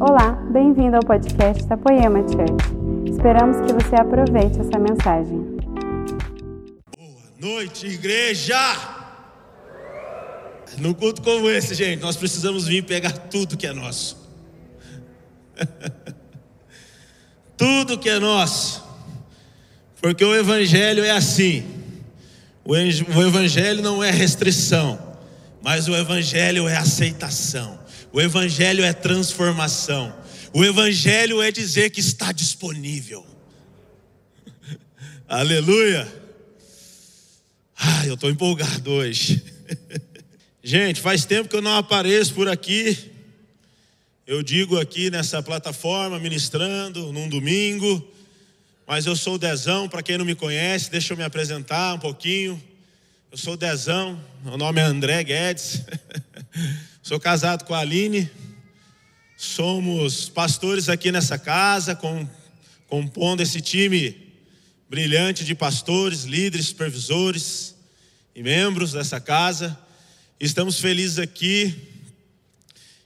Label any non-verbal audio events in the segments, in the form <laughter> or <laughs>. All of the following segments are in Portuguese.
Olá, bem-vindo ao podcast da Poema Church. Esperamos que você aproveite essa mensagem. Boa noite, igreja! Num culto como esse, gente, nós precisamos vir pegar tudo que é nosso. <laughs> tudo que é nosso. Porque o Evangelho é assim. O Evangelho não é restrição, mas o Evangelho é aceitação. O Evangelho é transformação. O Evangelho é dizer que está disponível. <laughs> Aleluia. Ah, eu estou empolgado hoje. <laughs> Gente, faz tempo que eu não apareço por aqui. Eu digo aqui nessa plataforma, ministrando num domingo. Mas eu sou o Dezão, para quem não me conhece, deixa eu me apresentar um pouquinho. Eu sou o Dezão, meu nome é André Guedes. <laughs> sou casado com a Aline. Somos pastores aqui nessa casa, com, compondo esse time brilhante de pastores, líderes, supervisores e membros dessa casa. Estamos felizes aqui.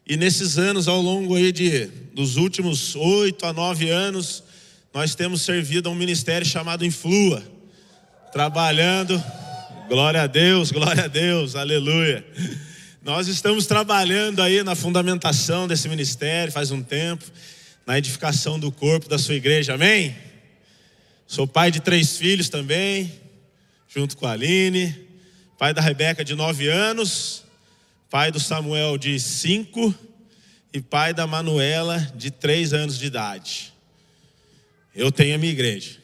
E nesses anos, ao longo aí de, dos últimos oito a nove anos, nós temos servido a um ministério chamado Influa, trabalhando, glória a Deus, glória a Deus, aleluia. Nós estamos trabalhando aí na fundamentação desse ministério faz um tempo, na edificação do corpo da sua igreja, amém? Sou pai de três filhos também, junto com a Aline, pai da Rebeca de nove anos, pai do Samuel de cinco e pai da Manuela de três anos de idade. Eu tenho a minha igreja.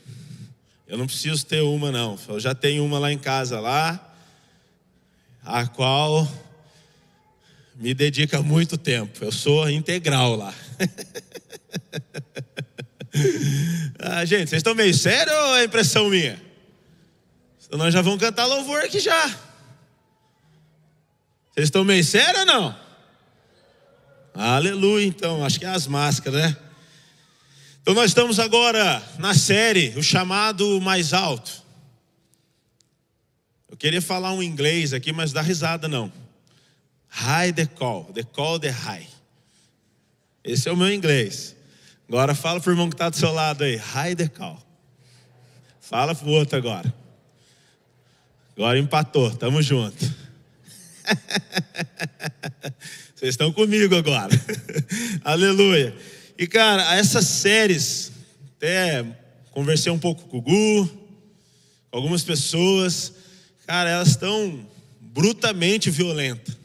Eu não preciso ter uma, não. Eu já tenho uma lá em casa, lá, a qual me dedica muito tempo. Eu sou integral lá. <laughs> ah, gente, vocês estão meio sérios ou é impressão minha? Nós já vamos cantar louvor aqui já. Vocês estão meio sérios ou não? Aleluia, então. Acho que é as máscaras, né? Então nós estamos agora na série O Chamado Mais Alto. Eu queria falar um inglês aqui, mas dá risada não. High the call, the call the high. Esse é o meu inglês. Agora fala para o irmão que está do seu lado aí. High the call. Fala para o outro agora. Agora empatou, tamo junto. <laughs> Vocês estão comigo agora. <laughs> Aleluia. E cara, essas séries, até conversei um pouco com o Gu, com algumas pessoas, cara, elas estão brutamente violentas.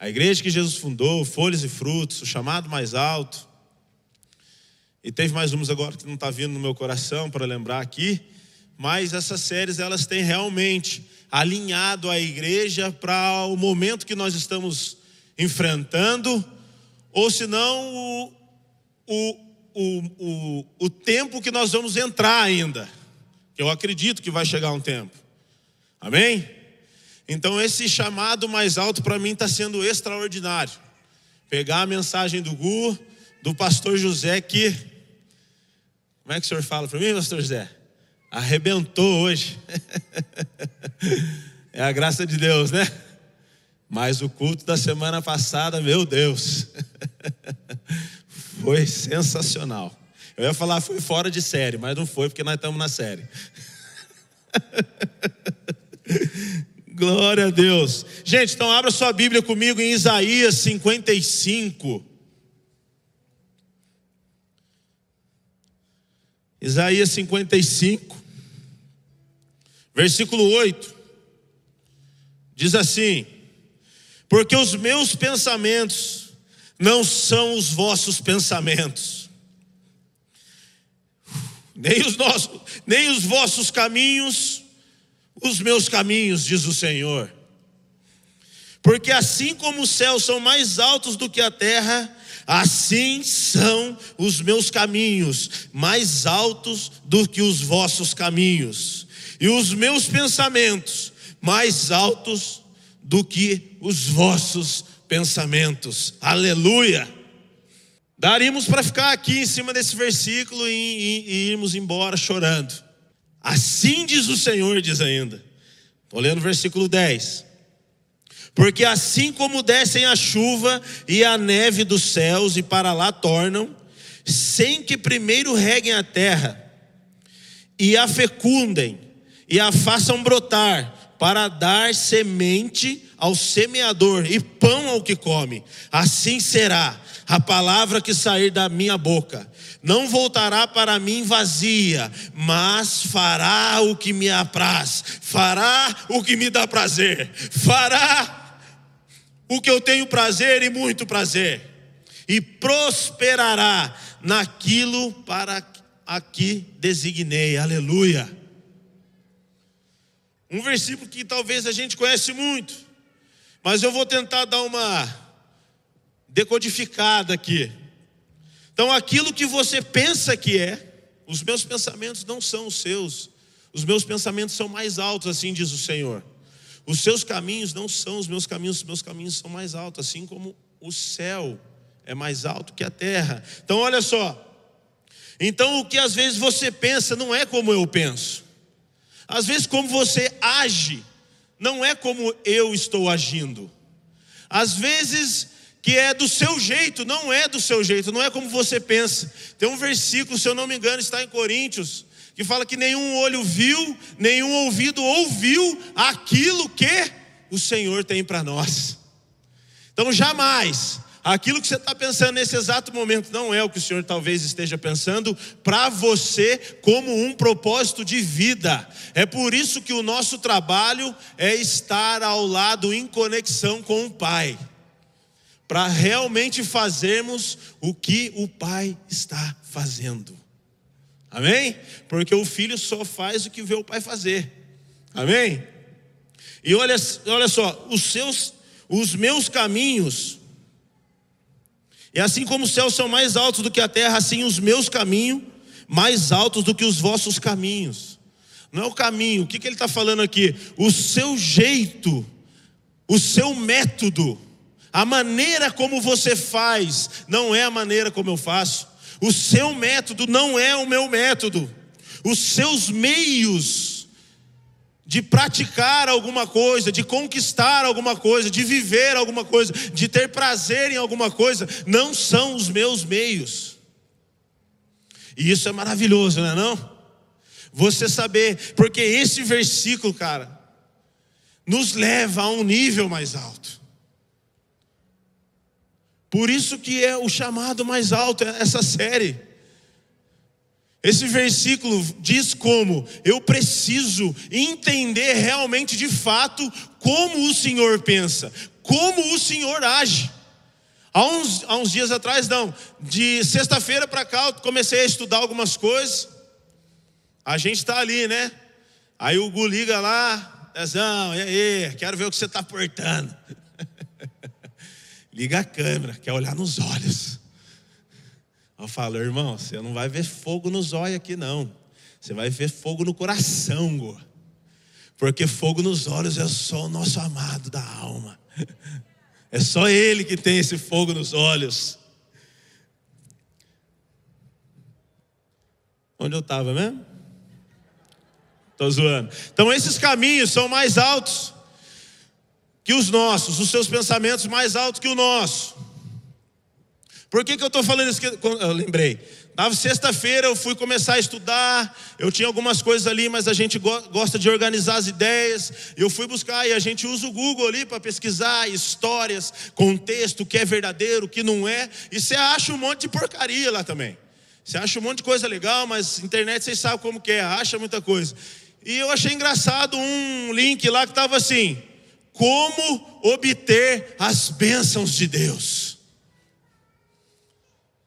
A igreja que Jesus fundou, Folhas e Frutos, o chamado mais alto. E teve mais umas agora que não está vindo no meu coração para lembrar aqui. Mas essas séries elas têm realmente alinhado a igreja para o momento que nós estamos enfrentando, ou senão o, o, o, o tempo que nós vamos entrar ainda. Eu acredito que vai chegar um tempo. Amém? Então esse chamado mais alto para mim está sendo extraordinário. Pegar a mensagem do Gu, do pastor José que. Como é que o senhor fala para mim, pastor José? Arrebentou hoje. <laughs> é a graça de Deus, né? Mas o culto da semana passada, meu Deus. <laughs> Foi sensacional. Eu ia falar foi fora de série, mas não foi porque nós estamos na série. <laughs> Glória a Deus. Gente, então abra sua Bíblia comigo em Isaías 55. Isaías 55, versículo 8, diz assim: Porque os meus pensamentos não são os vossos pensamentos, nem os nossos, nem os vossos caminhos, os meus caminhos, diz o Senhor. Porque assim como os céus são mais altos do que a terra, assim são os meus caminhos, mais altos do que os vossos caminhos, e os meus pensamentos mais altos do que os vossos pensamentos. Aleluia! Daríamos para ficar aqui em cima desse versículo e, e, e irmos embora chorando. Assim diz o Senhor, diz ainda. Estou lendo o versículo 10. Porque assim como descem a chuva e a neve dos céus e para lá tornam, sem que primeiro reguem a terra e a fecundem e a façam brotar, para dar semente ao semeador e pão ao que come. Assim será a palavra que sair da minha boca. Não voltará para mim vazia, mas fará o que me apraz, fará o que me dá prazer, fará o que eu tenho prazer e muito prazer, e prosperará naquilo para a que designei. Aleluia. Um versículo que talvez a gente conhece muito, mas eu vou tentar dar uma decodificada aqui. Então, aquilo que você pensa que é, os meus pensamentos não são os seus, os meus pensamentos são mais altos, assim diz o Senhor. Os seus caminhos não são os meus caminhos, os meus caminhos são mais altos, assim como o céu é mais alto que a terra. Então, olha só. Então, o que às vezes você pensa não é como eu penso. Às vezes, como você age, não é como eu estou agindo. Às vezes, que é do seu jeito, não é do seu jeito, não é como você pensa. Tem um versículo, se eu não me engano, está em Coríntios, que fala que nenhum olho viu, nenhum ouvido ouviu aquilo que o Senhor tem para nós. Então, jamais Aquilo que você está pensando nesse exato momento não é o que o Senhor talvez esteja pensando para você como um propósito de vida. É por isso que o nosso trabalho é estar ao lado em conexão com o Pai, para realmente fazermos o que o Pai está fazendo. Amém? Porque o filho só faz o que vê o pai fazer. Amém? E olha, olha só, os seus, os meus caminhos e assim como os céus são mais altos do que a terra, assim os meus caminhos mais altos do que os vossos caminhos. Não é o caminho, o que, que ele está falando aqui? O seu jeito, o seu método, a maneira como você faz, não é a maneira como eu faço. O seu método não é o meu método. Os seus meios de praticar alguma coisa, de conquistar alguma coisa, de viver alguma coisa, de ter prazer em alguma coisa, não são os meus meios. E isso é maravilhoso, não é não? Você saber, porque esse versículo, cara, nos leva a um nível mais alto. Por isso que é o chamado mais alto essa série. Esse versículo diz como eu preciso entender realmente de fato como o Senhor pensa, como o Senhor age. Há uns, há uns dias atrás, não, de sexta-feira para cá, eu comecei a estudar algumas coisas. A gente está ali, né? Aí o Gu liga lá, Dezão, e aí, quero ver o que você está portando. <laughs> liga a câmera, quer olhar nos olhos. Eu falo, irmão, você não vai ver fogo nos olhos aqui, não. Você vai ver fogo no coração, go. Porque fogo nos olhos é só o nosso amado da alma. É só Ele que tem esse fogo nos olhos. Onde eu estava mesmo? Estou zoando. Então, esses caminhos são mais altos que os nossos, os seus pensamentos mais altos que o nosso. Por que, que eu estou falando isso? Eu lembrei. Na sexta-feira eu fui começar a estudar, eu tinha algumas coisas ali, mas a gente gosta de organizar as ideias. Eu fui buscar e a gente usa o Google ali para pesquisar histórias, contexto, o que é verdadeiro, o que não é. E você acha um monte de porcaria lá também. Você acha um monte de coisa legal, mas internet vocês sabem como que é, acha muita coisa. E eu achei engraçado um link lá que estava assim: Como obter as bênçãos de Deus.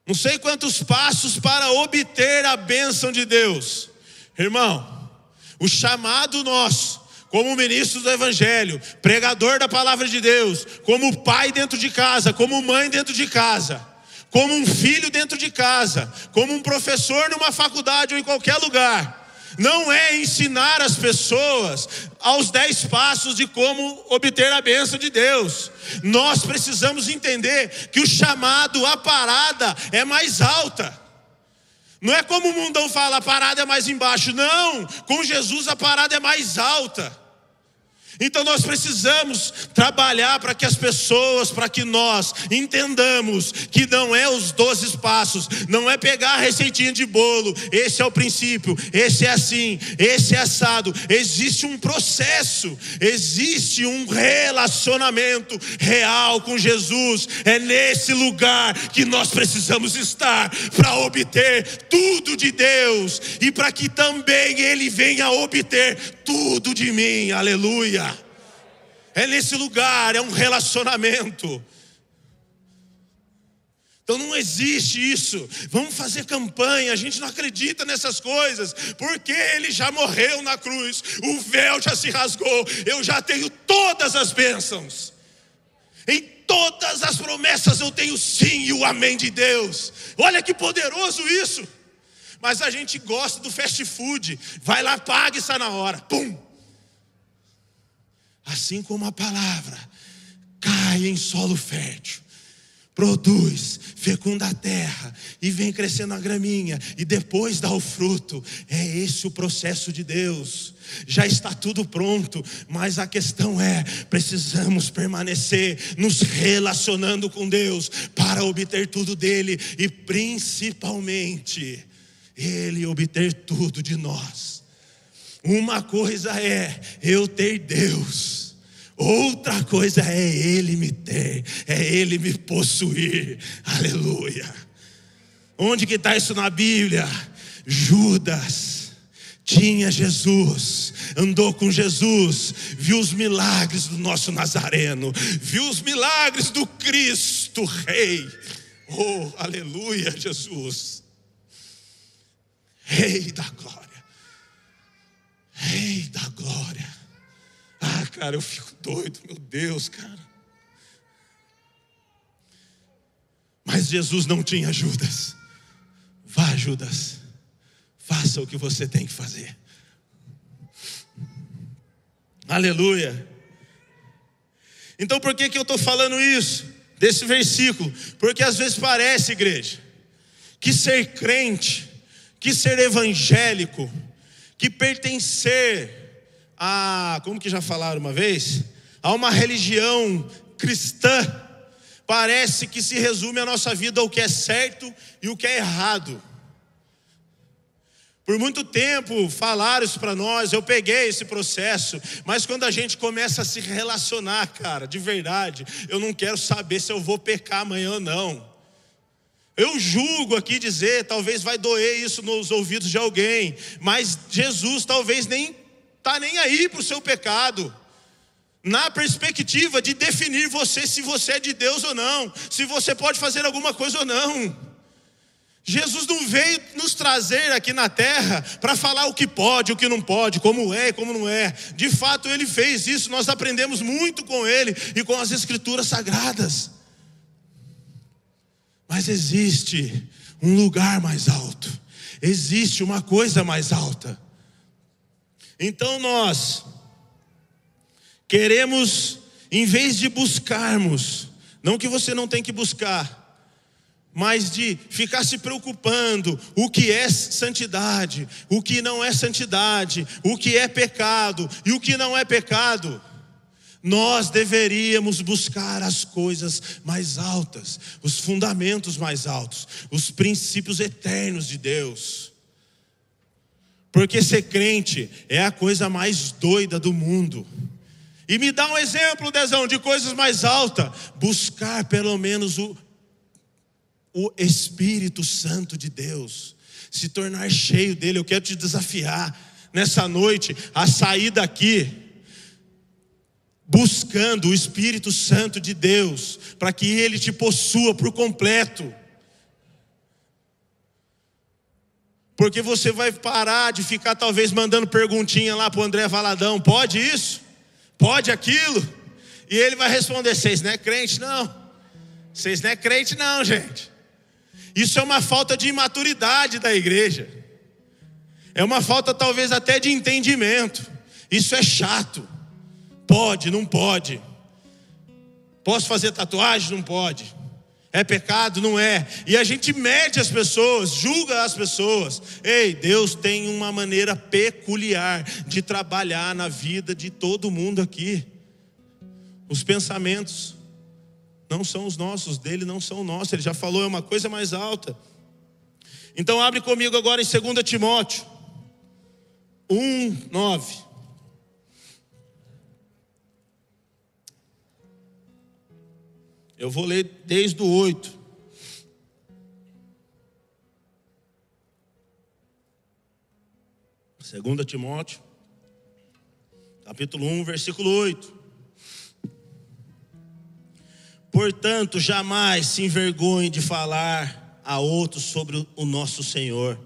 Não sei quantos passos para obter a bênção de Deus. Irmão, o chamado nosso, como ministro do Evangelho, pregador da palavra de Deus, como pai dentro de casa, como mãe dentro de casa, como um filho dentro de casa, como um professor numa faculdade ou em qualquer lugar não é ensinar as pessoas aos dez passos de como obter a bênção de Deus. Nós precisamos entender que o chamado, a parada é mais alta. Não é como o mundão fala, a parada é mais embaixo. Não, com Jesus a parada é mais alta. Então nós precisamos trabalhar para que as pessoas, para que nós entendamos que não é os 12 passos, não é pegar a receitinha de bolo, esse é o princípio, esse é assim, esse é assado. Existe um processo, existe um relacionamento real com Jesus. É nesse lugar que nós precisamos estar para obter tudo de Deus e para que também Ele venha obter tudo de mim. Aleluia. É nesse lugar, é um relacionamento. Então não existe isso. Vamos fazer campanha. A gente não acredita nessas coisas, porque ele já morreu na cruz, o véu já se rasgou. Eu já tenho todas as bênçãos. Em todas as promessas eu tenho sim e o amém de Deus. Olha que poderoso isso. Mas a gente gosta do fast food. Vai lá, paga e sai na hora. Pum! Assim como a palavra cai em solo fértil, produz, fecunda a terra e vem crescendo a graminha e depois dá o fruto. É esse o processo de Deus. Já está tudo pronto, mas a questão é: precisamos permanecer nos relacionando com Deus para obter tudo dele e principalmente ele obter tudo de nós. Uma coisa é eu ter Deus, outra coisa é Ele me ter, é Ele me possuir. Aleluia. Onde que está isso na Bíblia? Judas tinha Jesus, andou com Jesus, viu os milagres do nosso Nazareno, viu os milagres do Cristo Rei. Oh, aleluia, Jesus. Rei da glória. Rei da glória. Ah, cara, eu fico doido, meu Deus, cara. Mas Jesus não tinha Judas. Vá, Judas, faça o que você tem que fazer. Aleluia. Então por que, que eu estou falando isso? Desse versículo? Porque às vezes parece, igreja, que ser crente, que ser evangélico, que pertencer a, como que já falaram uma vez, a uma religião cristã, parece que se resume a nossa vida ao que é certo e o que é errado. Por muito tempo falaram isso para nós, eu peguei esse processo, mas quando a gente começa a se relacionar, cara, de verdade, eu não quero saber se eu vou pecar amanhã ou não. Eu julgo aqui dizer, talvez vai doer isso nos ouvidos de alguém, mas Jesus talvez nem está nem aí para o seu pecado. Na perspectiva de definir você se você é de Deus ou não, se você pode fazer alguma coisa ou não. Jesus não veio nos trazer aqui na terra para falar o que pode, o que não pode, como é e como não é. De fato, ele fez isso, nós aprendemos muito com ele e com as escrituras sagradas. Mas existe um lugar mais alto, existe uma coisa mais alta. Então nós queremos, em vez de buscarmos, não que você não tem que buscar, mas de ficar se preocupando o que é santidade, o que não é santidade, o que é pecado e o que não é pecado. Nós deveríamos buscar as coisas mais altas, os fundamentos mais altos, os princípios eternos de Deus. Porque ser crente é a coisa mais doida do mundo. E me dá um exemplo, Dezão, de coisas mais altas. Buscar pelo menos o, o Espírito Santo de Deus. Se tornar cheio dele. Eu quero te desafiar nessa noite a sair daqui buscando o Espírito Santo de Deus, para que ele te possua por completo. Porque você vai parar de ficar talvez mandando perguntinha lá para o André Valadão: pode isso? Pode aquilo? E ele vai responder: vocês não é crente, não. Vocês não é crente, não, gente. Isso é uma falta de imaturidade da igreja. É uma falta talvez até de entendimento. Isso é chato. Pode, não pode. Posso fazer tatuagem? Não pode. É pecado? Não é. E a gente mede as pessoas, julga as pessoas. Ei, Deus tem uma maneira peculiar de trabalhar na vida de todo mundo aqui. Os pensamentos não são os nossos, dele não são nossos. Ele já falou, é uma coisa mais alta. Então abre comigo agora em 2 Timóteo 1, 9. Eu vou ler desde o 8. Segunda Timóteo, capítulo 1, versículo 8. Portanto, jamais se envergonhe de falar a outros sobre o nosso Senhor.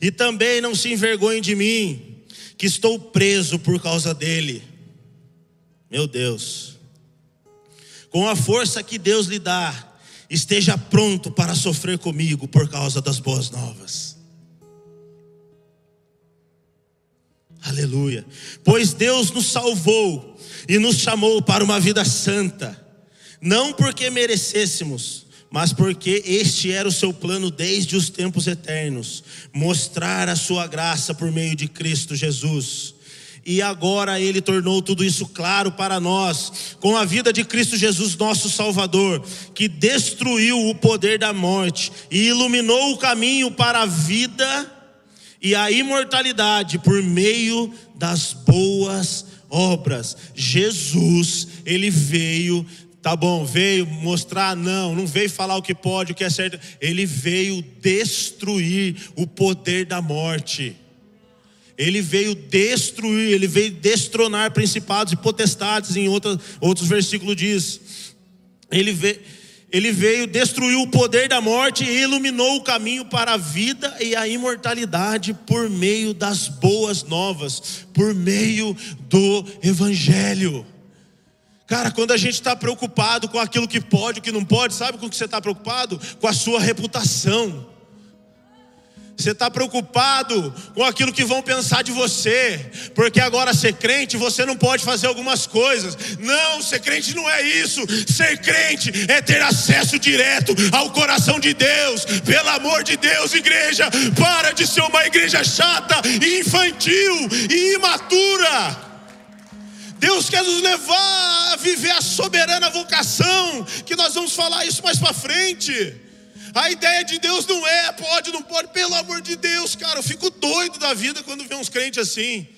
E também não se envergonhe de mim, que estou preso por causa dele. Meu Deus com a força que Deus lhe dá, esteja pronto para sofrer comigo por causa das boas novas. Aleluia. Pois Deus nos salvou e nos chamou para uma vida santa, não porque merecêssemos, mas porque este era o seu plano desde os tempos eternos mostrar a sua graça por meio de Cristo Jesus e agora ele tornou tudo isso claro para nós, com a vida de Cristo Jesus, nosso Salvador, que destruiu o poder da morte e iluminou o caminho para a vida e a imortalidade por meio das boas obras. Jesus, ele veio Tá bom, veio mostrar, não, não veio falar o que pode, o que é certo. Ele veio destruir o poder da morte. Ele veio destruir, ele veio destronar principados e potestades, em outra, outros versículos diz. Ele veio, ele veio destruir o poder da morte e iluminou o caminho para a vida e a imortalidade por meio das boas novas, por meio do Evangelho. Cara, quando a gente está preocupado com aquilo que pode, o que não pode, sabe com o que você está preocupado? Com a sua reputação você está preocupado com aquilo que vão pensar de você, porque agora ser crente você não pode fazer algumas coisas. Não, ser crente não é isso. Ser crente é ter acesso direto ao coração de Deus. Pelo amor de Deus, igreja, para de ser uma igreja chata, infantil e imatura. Deus quer nos levar a viver a soberana vocação, que nós vamos falar isso mais para frente. A ideia de Deus não é pode, não pode, pelo amor de Deus, cara. Eu fico doido da vida quando vê uns crentes assim.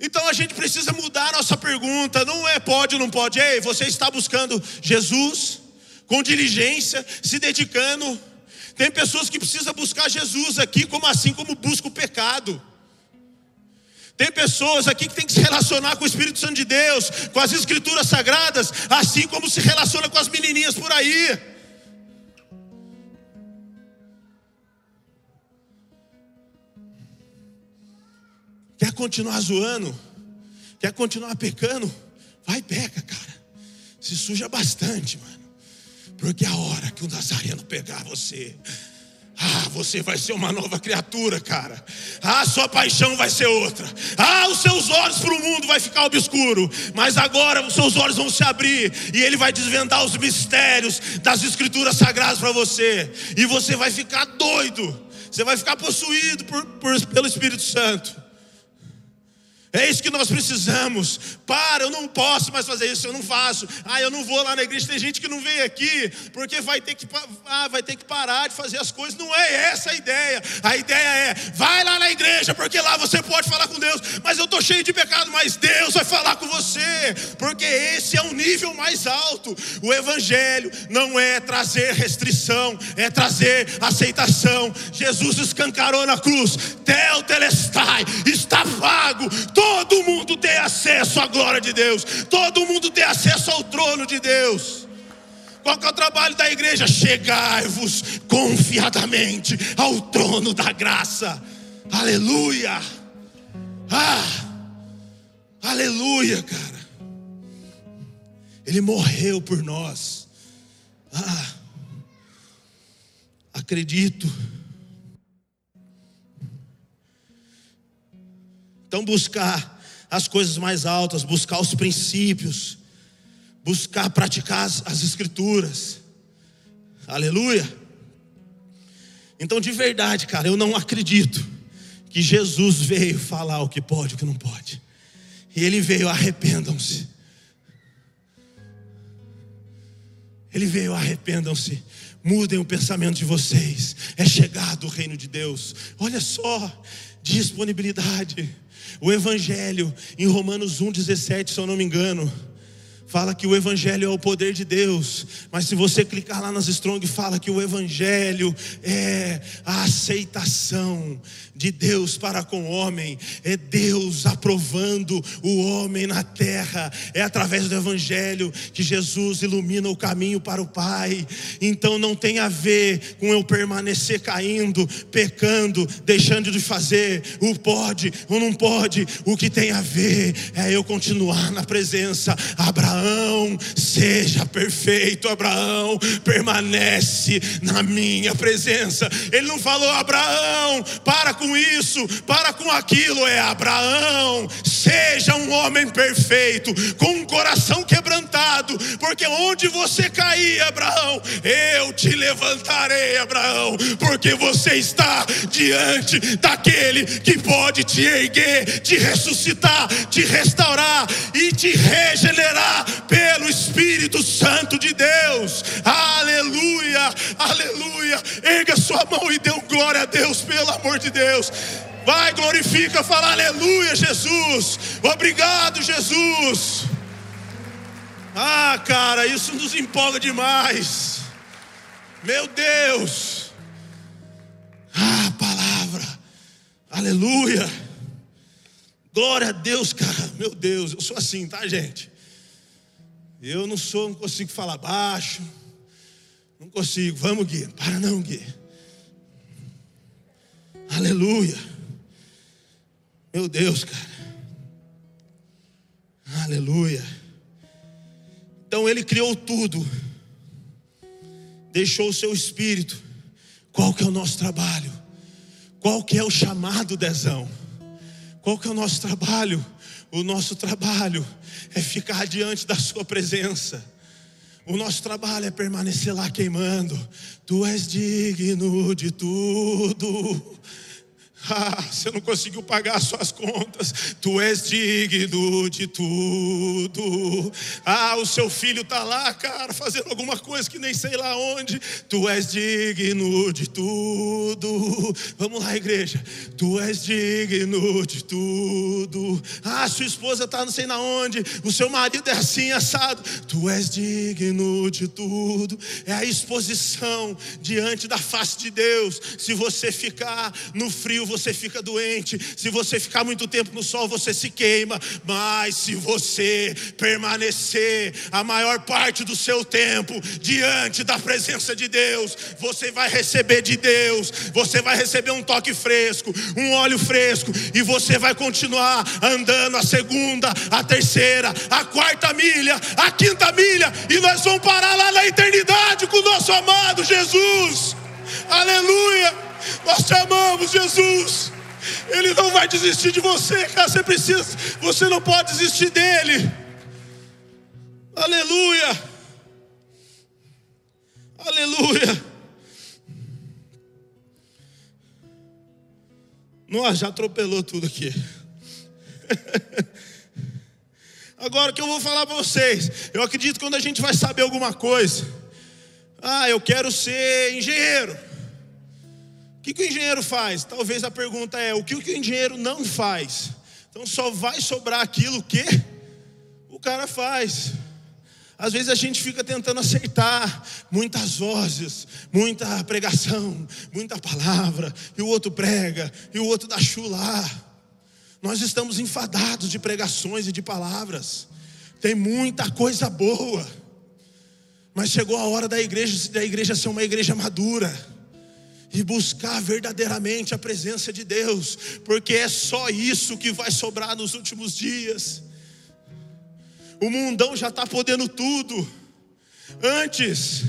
Então a gente precisa mudar nossa pergunta. Não é pode, não pode. Ei, você está buscando Jesus com diligência, se dedicando. Tem pessoas que precisam buscar Jesus aqui, como assim como busca o pecado. Tem pessoas aqui que tem que se relacionar com o Espírito Santo de Deus, com as Escrituras Sagradas, assim como se relaciona com as menininhas por aí. Quer continuar zoando? Quer continuar pecando? Vai peca, cara. Se suja bastante, mano. Porque a hora que o Nazareno pegar você, ah, você vai ser uma nova criatura, cara. Ah, sua paixão vai ser outra. Ah, os seus olhos para o mundo vai ficar obscuro. Mas agora os seus olhos vão se abrir e Ele vai desvendar os mistérios das Escrituras Sagradas para você. E você vai ficar doido. Você vai ficar possuído por, por, pelo Espírito Santo. É isso que nós precisamos. Para, eu não posso mais fazer isso, eu não faço. Ah, eu não vou lá na igreja. Tem gente que não vem aqui porque vai ter que, ah, vai ter que parar de fazer as coisas. Não é essa a ideia. A ideia é: vai lá na igreja, porque lá você pode falar com Deus. Mas eu estou cheio de pecado, mas Deus vai falar com você, porque esse é um nível mais alto. O Evangelho não é trazer restrição, é trazer aceitação. Jesus escancarou na cruz: Tel Telestai, está pago todo mundo tem acesso à glória de Deus, todo mundo tem acesso ao trono de Deus. Qual que é o trabalho da igreja? Chegai-vos confiadamente ao trono da graça. Aleluia! Ah! Aleluia, cara. Ele morreu por nós. Ah! Acredito Então, buscar as coisas mais altas, buscar os princípios, buscar praticar as, as Escrituras. Aleluia. Então, de verdade, cara, eu não acredito que Jesus veio falar o que pode e o que não pode. E ele veio, arrependam-se. Ele veio, arrependam-se. Mudem o pensamento de vocês. É chegado o reino de Deus. Olha só, disponibilidade. O Evangelho, em Romanos 1,17, se eu não me engano fala que o Evangelho é o poder de Deus, mas se você clicar lá nas Strong, fala que o Evangelho é a aceitação de Deus para com o homem, é Deus aprovando o homem na terra, é através do Evangelho que Jesus ilumina o caminho para o Pai. Então não tem a ver com eu permanecer caindo, pecando, deixando de fazer o pode ou não pode, o que tem a ver é eu continuar na presença. Abraão, seja perfeito, Abraão, permanece na minha presença. Ele não falou, Abraão, para com com isso, para com aquilo, é Abraão, seja um homem perfeito, com um coração quebrantado, porque onde você cair, Abraão, eu te levantarei, Abraão, porque você está diante daquele que pode te erguer, te ressuscitar, te restaurar e te regenerar pelo Espírito Santo de Deus. Aleluia, aleluia. Erga sua mão e dê glória a Deus, pelo amor de Deus. Deus. Vai, glorifica, fala aleluia, Jesus. Obrigado, Jesus. Ah, cara, isso nos empolga demais. Meu Deus. Ah, palavra. Aleluia. Glória a Deus, cara. Meu Deus, eu sou assim, tá, gente? Eu não sou, não consigo falar baixo. Não consigo. Vamos, Gui. Para não, Gui. Aleluia. Meu Deus, cara. Aleluia. Então ele criou tudo. Deixou o seu espírito. Qual que é o nosso trabalho? Qual que é o chamado, Dezão? Qual que é o nosso trabalho? O nosso trabalho é ficar diante da sua presença. O nosso trabalho é permanecer lá queimando. Tu és digno de tudo. Ah, você não conseguiu pagar suas contas, tu és digno de tudo. Ah, o seu filho está lá, cara, fazendo alguma coisa que nem sei lá onde. Tu és digno de tudo. Vamos lá, igreja. Tu és digno de tudo. Ah, sua esposa está não sei na onde. O seu marido é assim assado. Tu és digno de tudo. É a exposição diante da face de Deus. Se você ficar no frio, você fica doente, se você ficar muito tempo no sol, você se queima, mas se você permanecer a maior parte do seu tempo diante da presença de Deus, você vai receber de Deus, você vai receber um toque fresco, um óleo fresco, e você vai continuar andando a segunda, a terceira, a quarta milha, a quinta milha, e nós vamos parar lá na eternidade com o nosso amado Jesus. Aleluia! Nós te amamos, Jesus. Ele não vai desistir de você, cara. Você precisa, você não pode desistir dele. Aleluia. Aleluia. Nossa, já atropelou tudo aqui. <laughs> Agora o que eu vou falar para vocês, eu acredito que quando a gente vai saber alguma coisa, ah, eu quero ser engenheiro que, que o engenheiro faz? Talvez a pergunta é: o que, que o engenheiro não faz? Então só vai sobrar aquilo que o cara faz. Às vezes a gente fica tentando acertar muitas vozes, muita pregação, muita palavra, e o outro prega, e o outro dá chulá. Nós estamos enfadados de pregações e de palavras. Tem muita coisa boa. Mas chegou a hora da igreja, da igreja ser uma igreja madura e buscar verdadeiramente a presença de Deus, porque é só isso que vai sobrar nos últimos dias. O mundão já está podendo tudo. Antes,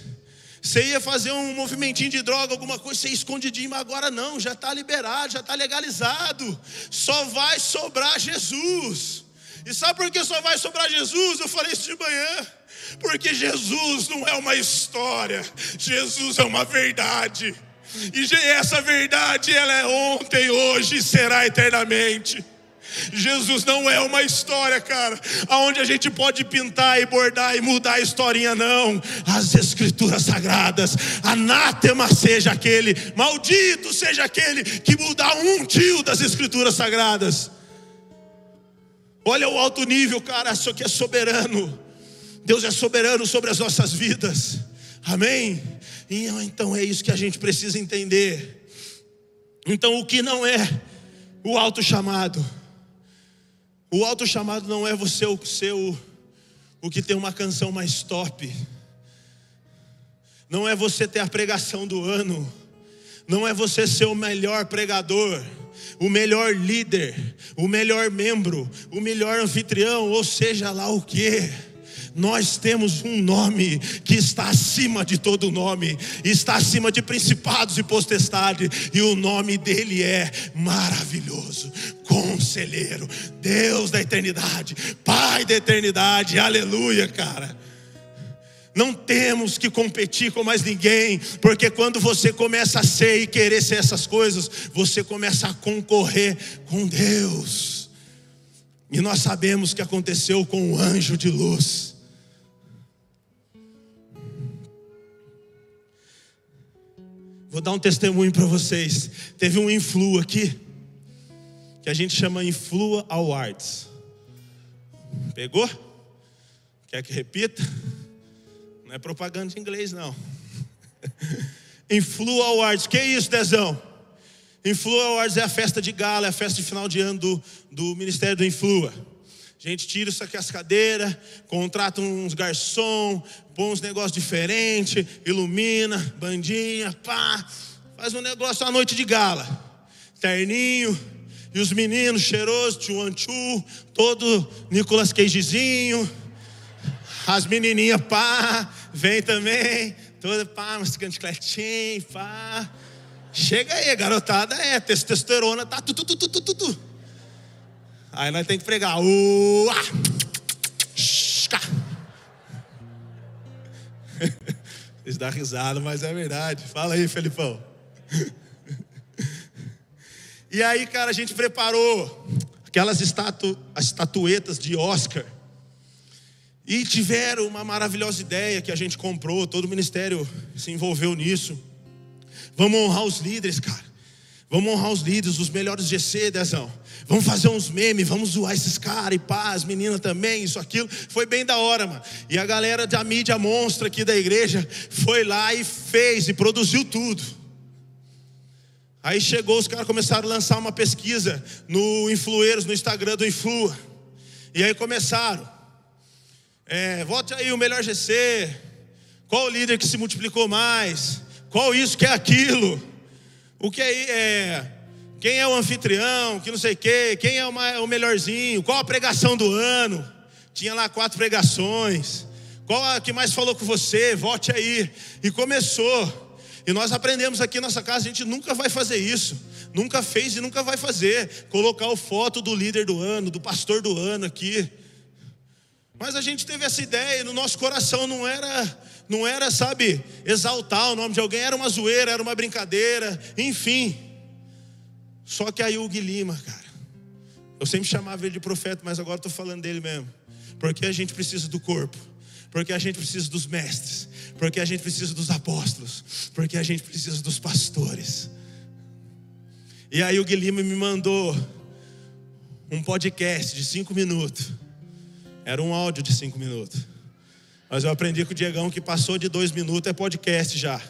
você ia fazer um movimentinho de droga, alguma coisa, você escondidinho, mas agora não, já está liberado, já está legalizado. Só vai sobrar Jesus. E sabe por que só vai sobrar Jesus? Eu falei isso de manhã Porque Jesus não é uma história, Jesus é uma verdade. E essa verdade ela é ontem, hoje e será eternamente. Jesus não é uma história, cara, aonde a gente pode pintar e bordar e mudar a historinha, não. As escrituras sagradas, anátema seja aquele, maldito seja aquele que mudar um tio das escrituras sagradas. Olha o alto nível, cara, isso aqui é soberano. Deus é soberano sobre as nossas vidas. Amém? E então é isso que a gente precisa entender. Então o que não é o alto chamado? O alto chamado não é você o seu o que tem uma canção mais top. Não é você ter a pregação do ano. Não é você ser o melhor pregador o melhor líder, o melhor membro, o melhor anfitrião, ou seja lá o que. Nós temos um nome que está acima de todo nome, está acima de principados e potestade, e o nome dele é maravilhoso, conselheiro, Deus da eternidade, Pai da eternidade, aleluia, cara. Não temos que competir com mais ninguém, porque quando você começa a ser e querer ser essas coisas, você começa a concorrer com Deus. E nós sabemos o que aconteceu com o anjo de luz. Vou dar um testemunho para vocês. Teve um influ aqui, que a gente chama Influa Awards. Pegou? Quer que repita? Não é propaganda de inglês, não. <laughs> Influa Awards. Que isso, Dezão? Influa Awards é a festa de gala, é a festa de final de ano do, do Ministério do Influa. Gente tira isso aqui as cadeiras, contrata uns garçom, põe uns negócios diferentes, ilumina, bandinha, pá, faz um negócio à noite de gala. Terninho, e os meninos cheirosos, tchuanchu, todo Nicolas Cagezinho, as menininhas, pá, vem também, toda pá, mastigando chicletinho, pá. Chega aí, garotada, é, testosterona, tá, tu, tu, tu, tu, tu, tu. Aí nós tem que pregar, ua. <laughs> Eles dão risada, mas é verdade. Fala aí, Felipão. E aí, cara, a gente preparou aquelas estatu, estatuetas de Oscar e tiveram uma maravilhosa ideia que a gente comprou, todo o ministério se envolveu nisso. Vamos honrar os líderes, cara. Vamos honrar os líderes, os melhores GC, Dezão. Vamos fazer uns memes, vamos zoar esses caras e pá, as meninas também, isso, aquilo. Foi bem da hora, mano. E a galera da mídia monstra aqui da igreja foi lá e fez e produziu tudo. Aí chegou, os caras começaram a lançar uma pesquisa no Influeiros, no Instagram do Influa. E aí começaram. É, vote aí o melhor GC. Qual o líder que se multiplicou mais? Qual isso que é aquilo? O que é, quem é o anfitrião? Que não sei o quê? Quem é o, o melhorzinho? Qual a pregação do ano? Tinha lá quatro pregações. Qual a que mais falou com você? Vote aí. E começou. E nós aprendemos aqui na nossa casa, a gente nunca vai fazer isso. Nunca fez e nunca vai fazer. Colocar o foto do líder do ano, do pastor do ano aqui. Mas a gente teve essa ideia, e no nosso coração não era, não era, sabe, exaltar o nome de alguém, era uma zoeira, era uma brincadeira, enfim. Só que aí o Lima, cara, eu sempre chamava ele de profeta, mas agora estou falando dele mesmo, porque a gente precisa do corpo, porque a gente precisa dos mestres, porque a gente precisa dos apóstolos, porque a gente precisa dos pastores. E aí o Guilherme me mandou um podcast de cinco minutos era um áudio de cinco minutos. Mas eu aprendi com o Diegão que passou de dois minutos é podcast já.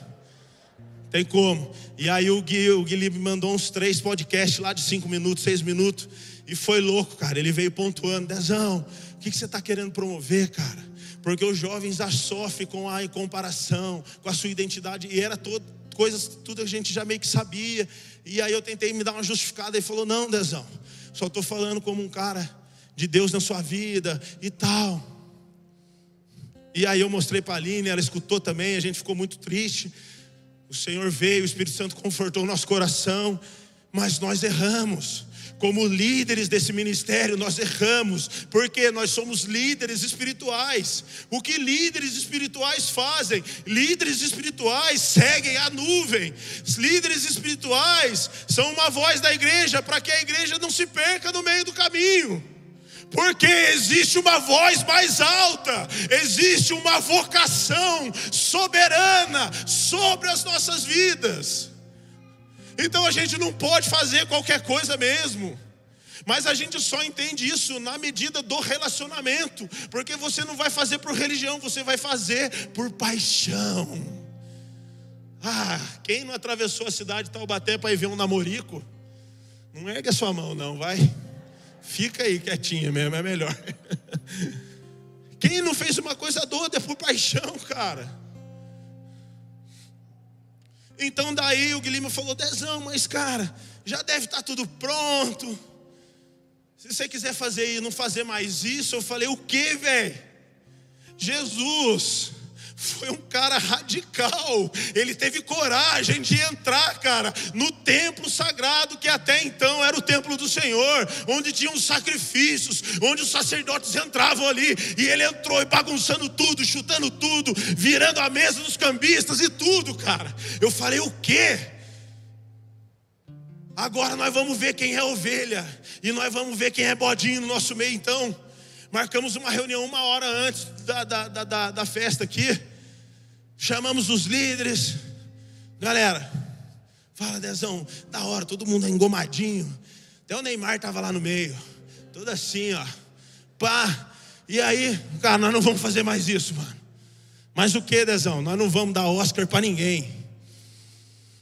Tem como. E aí o Gui, o Gui me mandou uns três podcasts lá de cinco minutos, seis minutos. E foi louco, cara. Ele veio pontuando, Dezão, o que, que você está querendo promover, cara? Porque os jovens já sofrem com a comparação, com a sua identidade. E era todo, coisas, tudo a gente já meio que sabia. E aí eu tentei me dar uma justificada. E falou: Não, Dezão, só estou falando como um cara de Deus na sua vida e tal. E aí eu mostrei para a Aline, ela escutou também, a gente ficou muito triste. O Senhor veio, o Espírito Santo confortou o nosso coração. mas nós erramos. Como líderes desse ministério, nós erramos, porque nós somos líderes espirituais. O que líderes espirituais fazem? Líderes espirituais seguem a nuvem. Líderes espirituais são uma voz da igreja para que a igreja não se perca no meio do caminho. Porque existe uma voz mais alta, existe uma vocação soberana sobre as nossas vidas. Então a gente não pode fazer qualquer coisa mesmo. Mas a gente só entende isso na medida do relacionamento, porque você não vai fazer por religião, você vai fazer por paixão. Ah, quem não atravessou a cidade de Taubaté para ir ver um namorico? Não ergue a sua mão, não, vai. Fica aí quietinha mesmo, é melhor. <laughs> Quem não fez uma coisa doida é por paixão, cara. Então daí o Guilherme falou, Dezão, mas cara, já deve estar tá tudo pronto. Se você quiser fazer e não fazer mais isso, eu falei, o que, velho? Jesus foi um cara radical. Ele teve coragem de entrar, cara, no templo sagrado que até então era o templo do Senhor, onde tinham os sacrifícios, onde os sacerdotes entravam ali, e ele entrou e bagunçando tudo, chutando tudo, virando a mesa dos cambistas e tudo, cara. Eu falei, o quê? Agora nós vamos ver quem é ovelha, e nós vamos ver quem é bodinho no nosso meio, então. Marcamos uma reunião uma hora antes da, da, da, da festa aqui. Chamamos os líderes. Galera, fala Dezão, da hora, todo mundo engomadinho. Até o Neymar estava lá no meio. Tudo assim, ó. Pá. E aí, cara, nós não vamos fazer mais isso, mano. Mas o que, Dezão? Nós não vamos dar Oscar para ninguém.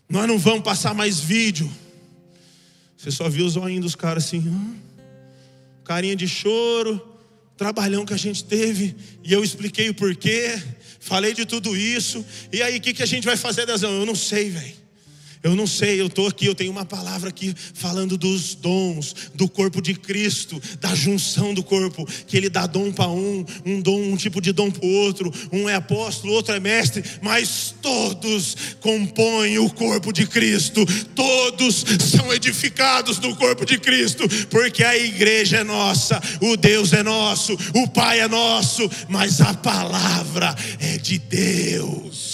Nós não vamos passar mais vídeo. Você só viu os olhinhos dos caras assim, hum, carinha de choro, trabalhão que a gente teve, e eu expliquei o porquê, falei de tudo isso, e aí o que, que a gente vai fazer, Dezão? Eu não sei, velho. Eu não sei, eu estou aqui, eu tenho uma palavra aqui falando dos dons do corpo de Cristo, da junção do corpo, que Ele dá dom para um, um dom, um tipo de dom para o outro, um é apóstolo, outro é mestre, mas todos compõem o corpo de Cristo, todos são edificados no corpo de Cristo, porque a igreja é nossa, o Deus é nosso, o Pai é nosso, mas a palavra é de Deus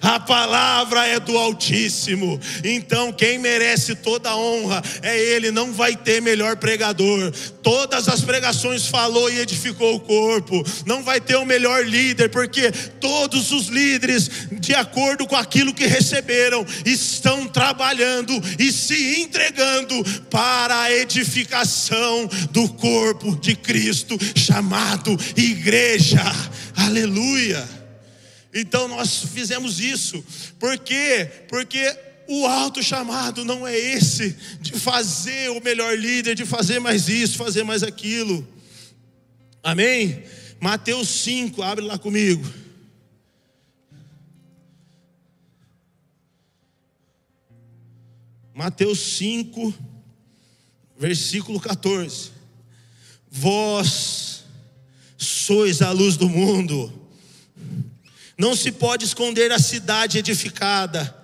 a palavra é do Altíssimo. Então, quem merece toda a honra é Ele, não vai ter melhor pregador. Todas as pregações falou e edificou o corpo. Não vai ter o melhor líder, porque todos os líderes, de acordo com aquilo que receberam, estão trabalhando e se entregando para a edificação do corpo de Cristo, chamado igreja. Aleluia. Então nós fizemos isso. Por quê? Porque o alto chamado não é esse de fazer o melhor líder, de fazer mais isso, fazer mais aquilo. Amém? Mateus 5, abre lá comigo. Mateus 5, versículo 14. Vós sois a luz do mundo. Não se pode esconder a cidade edificada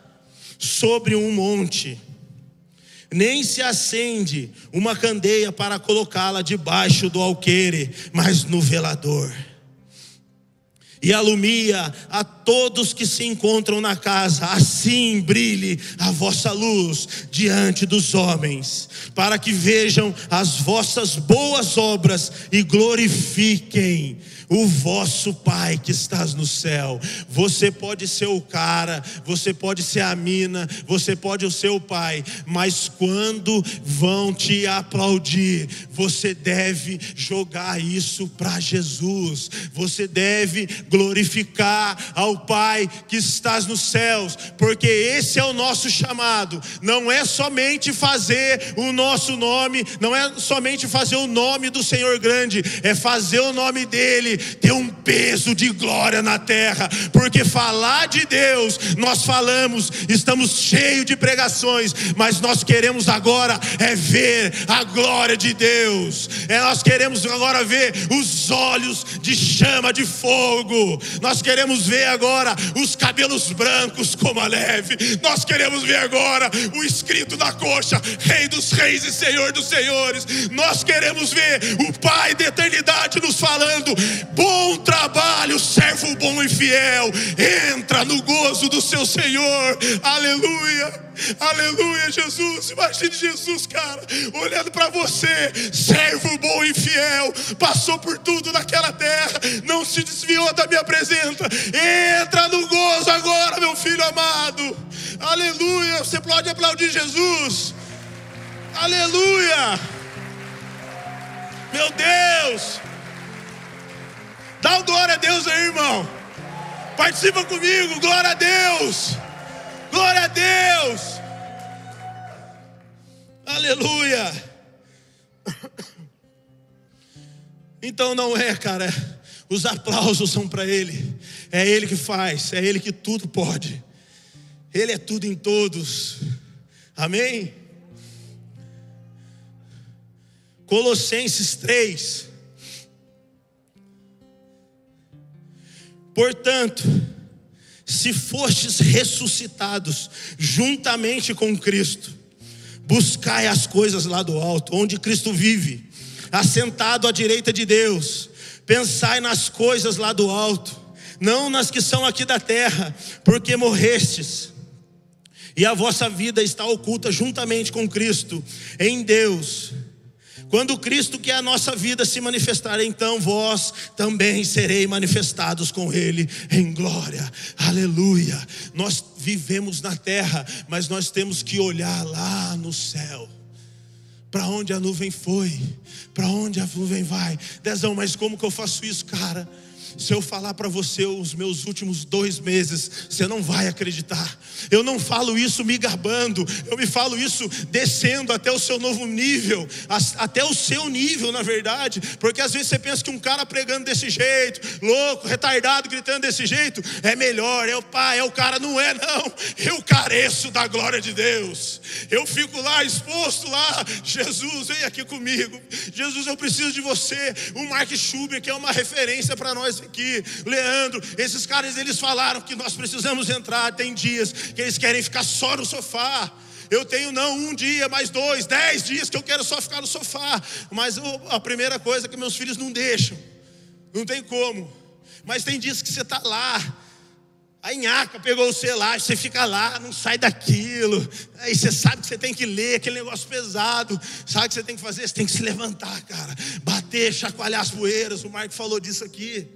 sobre um monte, nem se acende uma candeia para colocá-la debaixo do alqueire, mas no velador. E alumia a todos que se encontram na casa, assim brilhe a vossa luz diante dos homens, para que vejam as vossas boas obras e glorifiquem o vosso Pai que estás no céu. Você pode ser o cara, você pode ser a mina, você pode ser o pai, mas quando vão te aplaudir, você deve jogar isso para Jesus. Você deve glorificar ao Pai que estás nos céus, porque esse é o nosso chamado. Não é somente fazer o nosso nome, não é somente fazer o nome do Senhor grande, é fazer o nome dele ter um peso de glória na terra, porque falar de Deus, nós falamos, estamos cheios de pregações, mas nós queremos agora é ver a glória de Deus, é, nós queremos agora ver os olhos de chama de fogo, nós queremos ver agora agora os cabelos brancos como a neve. Nós queremos ver agora o escrito na coxa: Rei dos Reis e Senhor dos Senhores. Nós queremos ver o Pai da eternidade nos falando: Bom trabalho, servo bom e fiel. Entra no gozo do seu Senhor. Aleluia. Aleluia, Jesus. Imagine Jesus, cara, olhando para você, servo bom e fiel, passou por tudo naquela terra, não se desviou da minha presença. Entra no gozo agora, meu filho amado. Aleluia. Você pode aplaudir Jesus. Aleluia. Meu Deus. Dá um glória a Deus aí, irmão. Participa comigo, glória a Deus. Glória a Deus. Aleluia. Então não é, cara. Os aplausos são para Ele. É Ele que faz. É Ele que tudo pode. Ele é tudo em todos. Amém? Colossenses 3. Portanto, se fostes ressuscitados juntamente com Cristo, buscai as coisas lá do alto, onde Cristo vive, assentado à direita de Deus. Pensai nas coisas lá do alto, não nas que são aqui da terra, porque morrestes. E a vossa vida está oculta juntamente com Cristo em Deus. Quando Cristo, que é a nossa vida, se manifestar, então vós também serei manifestados com Ele em glória. Aleluia. Nós vivemos na terra, mas nós temos que olhar lá no céu. Para onde a nuvem foi? Para onde a nuvem vai? Dezão, mas como que eu faço isso, cara? Se eu falar para você os meus últimos dois meses, você não vai acreditar. Eu não falo isso me gabando, eu me falo isso descendo até o seu novo nível, até o seu nível, na verdade, porque às vezes você pensa que um cara pregando desse jeito, louco, retardado, gritando desse jeito, é melhor, é o pai, é o cara, não é não. Eu careço da glória de Deus. Eu fico lá exposto lá, Jesus, vem aqui comigo. Jesus, eu preciso de você. O Mark Schuber, que é uma referência para nós aqui, Leandro, esses caras eles falaram que nós precisamos entrar. Tem dias que eles querem ficar só no sofá. Eu tenho não um dia, mais dois, dez dias que eu quero só ficar no sofá. Mas a primeira coisa é que meus filhos não deixam. Não tem como. Mas tem dias que você está lá. A nhaca pegou o celular, você fica lá, não sai daquilo. Aí você sabe que você tem que ler aquele negócio pesado. Sabe o que você tem que fazer? Você tem que se levantar, cara. Bater, chacoalhar as poeiras. O Marco falou disso aqui.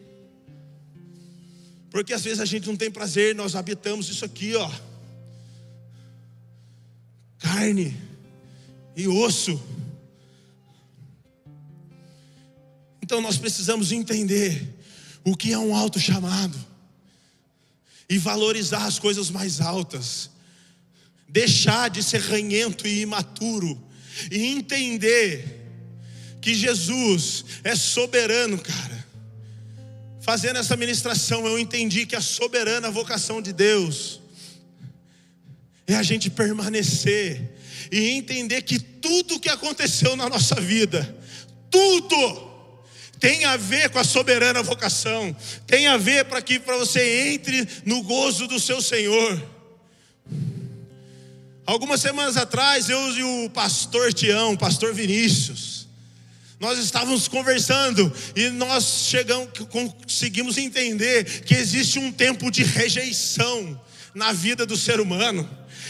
Porque às vezes a gente não tem prazer, nós habitamos isso aqui, ó. Carne e osso. Então nós precisamos entender o que é um alto chamado e valorizar as coisas mais altas. Deixar de ser ranhento e imaturo e entender que Jesus é soberano, cara fazendo essa ministração, eu entendi que a soberana vocação de Deus é a gente permanecer e entender que tudo que aconteceu na nossa vida, tudo tem a ver com a soberana vocação, tem a ver para que para você entre no gozo do seu Senhor. Algumas semanas atrás, eu e o pastor Tião, o pastor Vinícius, nós estávamos conversando e nós chegamos, conseguimos entender que existe um tempo de rejeição na vida do ser humano.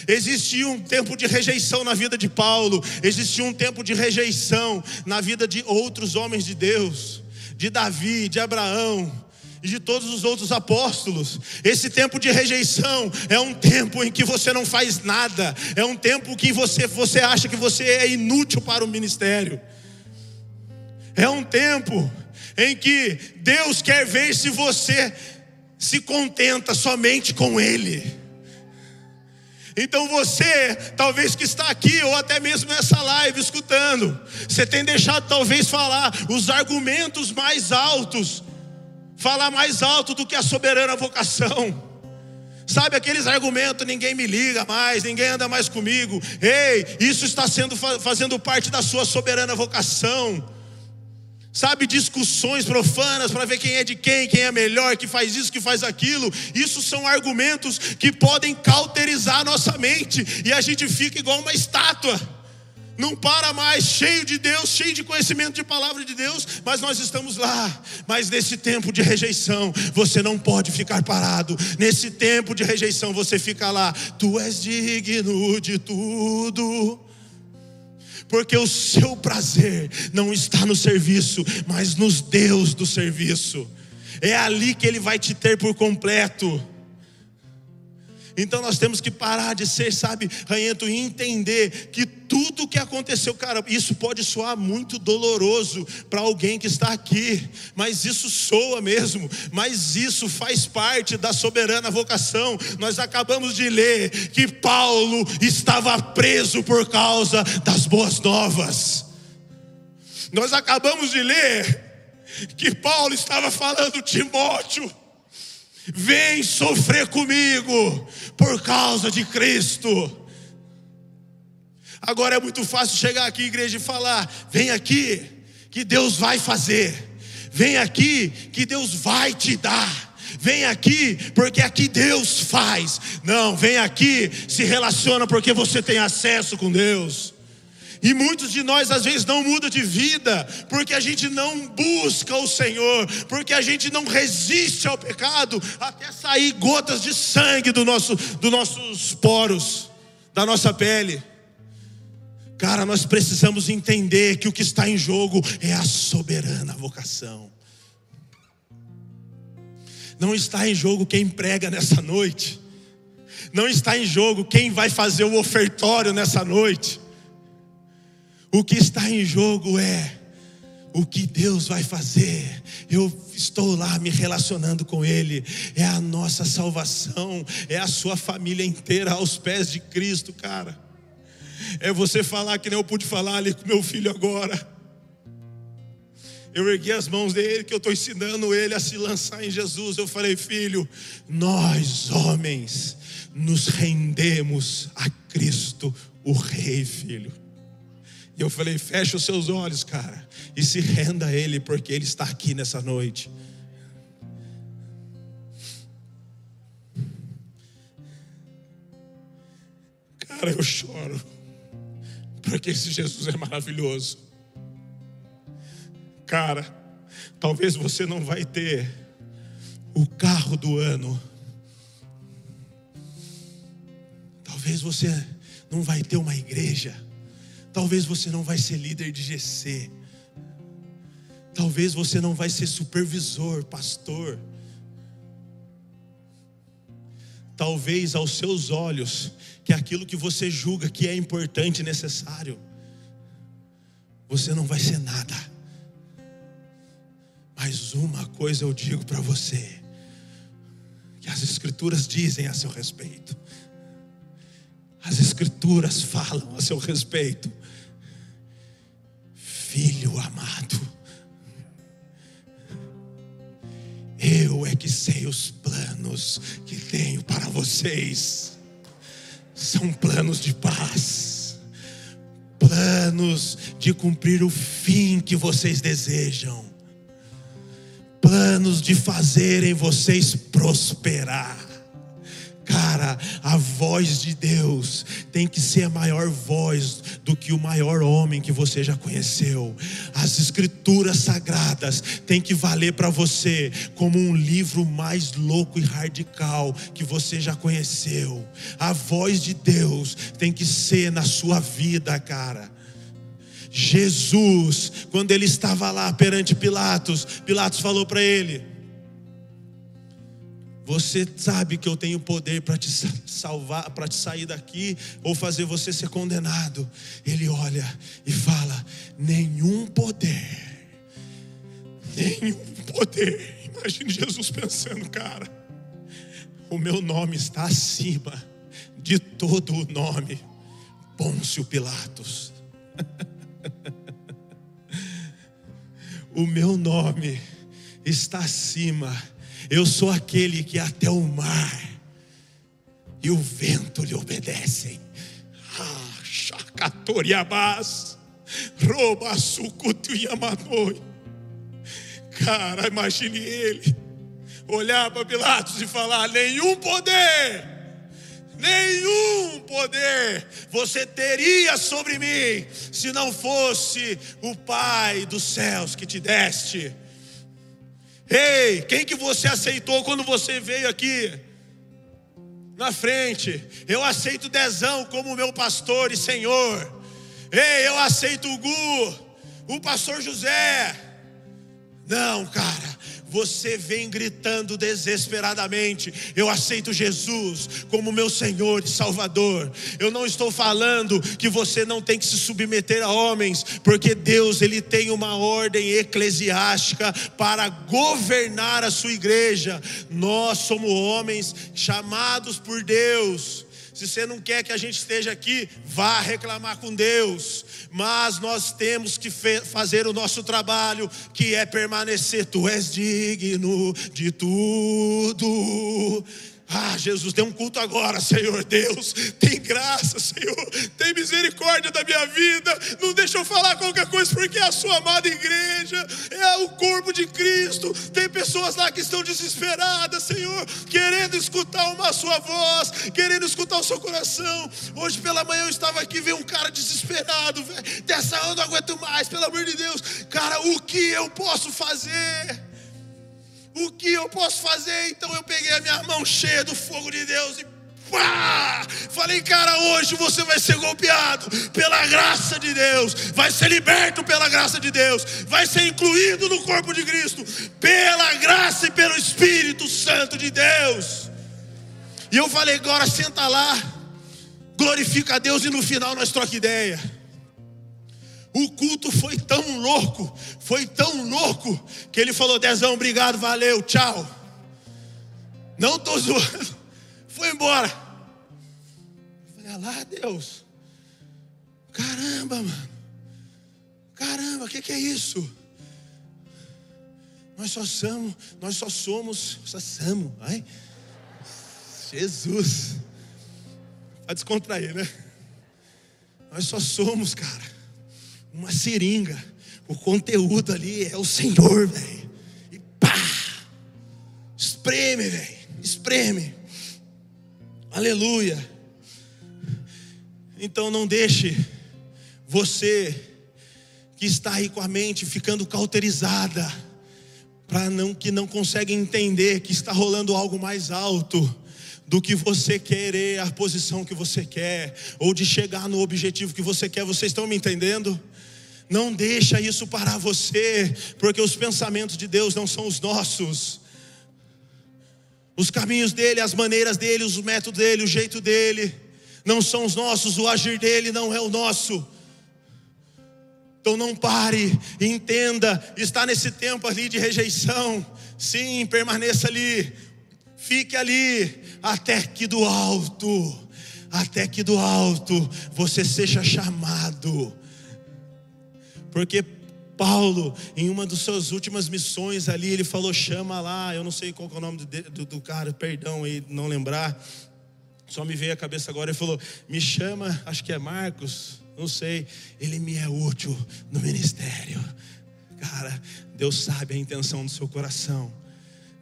Existia um tempo de rejeição na vida de Paulo, existia um tempo de rejeição na vida de outros homens de Deus, de Davi, de Abraão, e de todos os outros apóstolos. Esse tempo de rejeição é um tempo em que você não faz nada, é um tempo que você, você acha que você é inútil para o ministério. É um tempo em que Deus quer ver se você se contenta somente com Ele. Então você, talvez que está aqui, ou até mesmo nessa live escutando, você tem deixado talvez falar os argumentos mais altos, falar mais alto do que a soberana vocação. Sabe aqueles argumentos, ninguém me liga mais, ninguém anda mais comigo. Ei, isso está sendo fazendo parte da sua soberana vocação. Sabe, discussões profanas para ver quem é de quem, quem é melhor, que faz isso, que faz aquilo. Isso são argumentos que podem cauterizar a nossa mente e a gente fica igual uma estátua. Não para mais, cheio de Deus, cheio de conhecimento de palavra de Deus, mas nós estamos lá. Mas nesse tempo de rejeição, você não pode ficar parado. Nesse tempo de rejeição, você fica lá. Tu és digno de tudo porque o seu prazer não está no serviço, mas nos Deus do serviço. É ali que Ele vai te ter por completo. Então nós temos que parar de ser, sabe, ranhento e entender que tudo que aconteceu, cara, isso pode soar muito doloroso para alguém que está aqui, mas isso soa mesmo, mas isso faz parte da soberana vocação. Nós acabamos de ler que Paulo estava preso por causa das boas novas. Nós acabamos de ler que Paulo estava falando Timóteo Vem sofrer comigo por causa de Cristo. Agora é muito fácil chegar aqui, igreja, e falar: vem aqui, que Deus vai fazer. Vem aqui, que Deus vai te dar. Vem aqui, porque aqui Deus faz. Não, vem aqui, se relaciona, porque você tem acesso com Deus. E muitos de nós às vezes não muda de vida, porque a gente não busca o Senhor, porque a gente não resiste ao pecado, até sair gotas de sangue do nosso, dos nossos poros, da nossa pele. Cara, nós precisamos entender que o que está em jogo é a soberana vocação. Não está em jogo quem prega nessa noite. Não está em jogo quem vai fazer o ofertório nessa noite. O que está em jogo é o que Deus vai fazer. Eu estou lá me relacionando com Ele. É a nossa salvação, é a sua família inteira aos pés de Cristo, cara. É você falar que nem eu pude falar ali com meu filho agora. Eu ergui as mãos dele, que eu estou ensinando ele a se lançar em Jesus. Eu falei, filho, nós homens nos rendemos a Cristo, o Rei, filho. E eu falei: fecha os seus olhos, cara, e se renda a Ele, porque Ele está aqui nessa noite. Cara, eu choro, porque esse Jesus é maravilhoso. Cara, talvez você não vai ter o carro do ano. Talvez você não vai ter uma igreja. Talvez você não vai ser líder de GC. Talvez você não vai ser supervisor, pastor. Talvez aos seus olhos, que aquilo que você julga que é importante e necessário, você não vai ser nada. Mas uma coisa eu digo para você, que as Escrituras dizem a seu respeito. As Escrituras falam a seu respeito filho amado, eu é que sei os planos que tenho para vocês. São planos de paz, planos de cumprir o fim que vocês desejam, planos de fazerem vocês prosperar. Cara, a voz de Deus tem que ser a maior voz do que o maior homem que você já conheceu. As escrituras sagradas tem que valer para você como um livro mais louco e radical que você já conheceu. A voz de Deus tem que ser na sua vida, cara. Jesus, quando ele estava lá perante Pilatos, Pilatos falou para ele: você sabe que eu tenho poder para te salvar, para te sair daqui ou fazer você ser condenado. Ele olha e fala: nenhum poder, nenhum poder. Imagine Jesus pensando, cara, o meu nome está acima de todo o nome. Pôncio Pilatos. <laughs> o meu nome está acima eu sou aquele que até o mar e o vento lhe obedecem. Ah, Chacatoriabás, Rouba Sucutu Yamanoi. Cara, imagine ele olhar para Pilatos e falar: nenhum poder nenhum poder você teria sobre mim se não fosse o Pai dos céus que te deste. Ei, quem que você aceitou quando você veio aqui? Na frente, eu aceito Dezão como meu pastor e Senhor. Ei, eu aceito o Gu, o pastor José. Não, cara, você vem gritando desesperadamente: Eu aceito Jesus como meu Senhor e Salvador. Eu não estou falando que você não tem que se submeter a homens, porque Deus ele tem uma ordem eclesiástica para governar a sua igreja. Nós somos homens chamados por Deus se você não quer que a gente esteja aqui, vá reclamar com Deus. Mas nós temos que fazer o nosso trabalho, que é permanecer. Tu és digno de tudo. Ah, Jesus, tem um culto agora, Senhor Deus. Tem graça, Senhor. Tem misericórdia da minha vida. Não deixa eu falar qualquer coisa, porque é a sua amada igreja, é o corpo de Cristo. Tem pessoas lá que estão desesperadas, Senhor, querendo escutar uma sua voz, querendo escutar o seu coração. Hoje pela manhã eu estava aqui, veio um cara desesperado, velho. Dessa eu não aguento mais, pelo amor de Deus. Cara, o que eu posso fazer? O que eu posso fazer? Então eu peguei a minha mão cheia do fogo de Deus e pá! Falei, cara, hoje você vai ser golpeado pela graça de Deus, vai ser liberto pela graça de Deus, vai ser incluído no corpo de Cristo, pela graça e pelo Espírito Santo de Deus. E eu falei, agora senta lá, glorifica a Deus e no final nós troca ideia. O culto foi tão louco, foi tão louco, que ele falou: Dezão, obrigado, valeu, tchau. Não estou <laughs> zoando, foi embora. Eu falei: ah lá, Deus, caramba, mano, caramba, o que, que é isso? Nós só somos, nós só somos, só somos, ai, Jesus, para descontrair, né? Nós só somos, cara uma seringa. O conteúdo ali é o Senhor, velho. E pá! Espreme, velho. Espreme. Aleluia. Então não deixe você que está aí com a mente ficando cauterizada, para não que não consegue entender que está rolando algo mais alto do que você querer a posição que você quer ou de chegar no objetivo que você quer. Vocês estão me entendendo? Não deixa isso parar você, porque os pensamentos de Deus não são os nossos. Os caminhos dele, as maneiras dele, os métodos dele, o jeito dele, não são os nossos, o agir dele não é o nosso. Então não pare, entenda, está nesse tempo ali de rejeição. Sim, permaneça ali, fique ali, até que do alto, até que do alto você seja chamado porque Paulo, em uma das suas últimas missões ali, ele falou: chama lá, eu não sei qual é o nome do, do, do cara, perdão aí, não lembrar. Só me veio a cabeça agora, ele falou: me chama, acho que é Marcos, não sei, ele me é útil no ministério. Cara, Deus sabe a intenção do seu coração.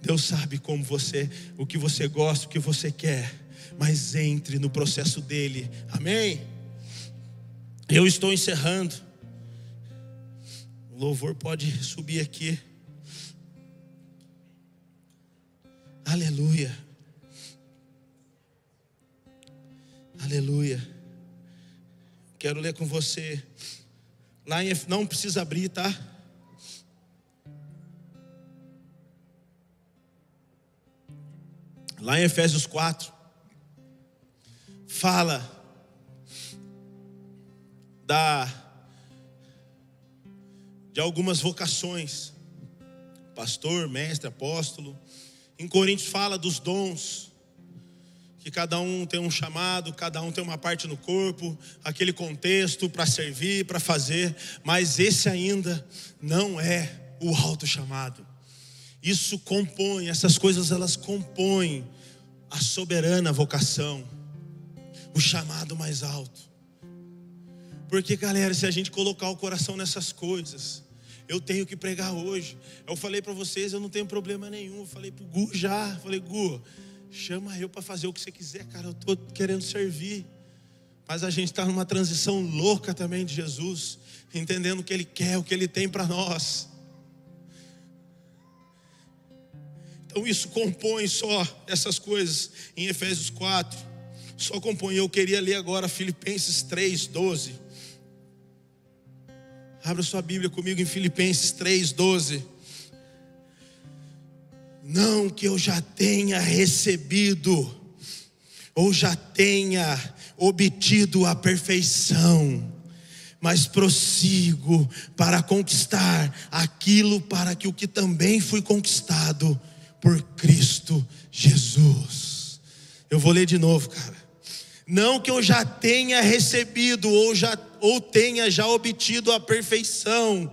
Deus sabe como você, o que você gosta, o que você quer. Mas entre no processo dele. Amém? Eu estou encerrando. O louvor pode subir aqui. Aleluia. Aleluia. Quero ler com você. Lá em não precisa abrir, tá? Lá em Efésios 4 fala da de algumas vocações, pastor, mestre, apóstolo. Em Coríntios fala dos dons, que cada um tem um chamado, cada um tem uma parte no corpo, aquele contexto para servir, para fazer, mas esse ainda não é o alto chamado. Isso compõe, essas coisas elas compõem a soberana vocação, o chamado mais alto. Porque, galera, se a gente colocar o coração nessas coisas, Eu tenho que pregar hoje. Eu falei para vocês, eu não tenho problema nenhum. Eu falei pro Gu já. Falei, Gu, chama eu para fazer o que você quiser, cara. Eu tô querendo servir. Mas a gente está numa transição louca também de Jesus, entendendo o que Ele quer, o que Ele tem para nós. Então isso compõe só essas coisas em Efésios 4. Só compõe. Eu queria ler agora Filipenses 3, 12. Abra sua Bíblia comigo em Filipenses 3, 12. Não que eu já tenha recebido, ou já tenha obtido a perfeição, mas prossigo para conquistar aquilo para que o que também fui conquistado por Cristo Jesus. Eu vou ler de novo, cara. Não que eu já tenha recebido ou já ou tenha já obtido a perfeição,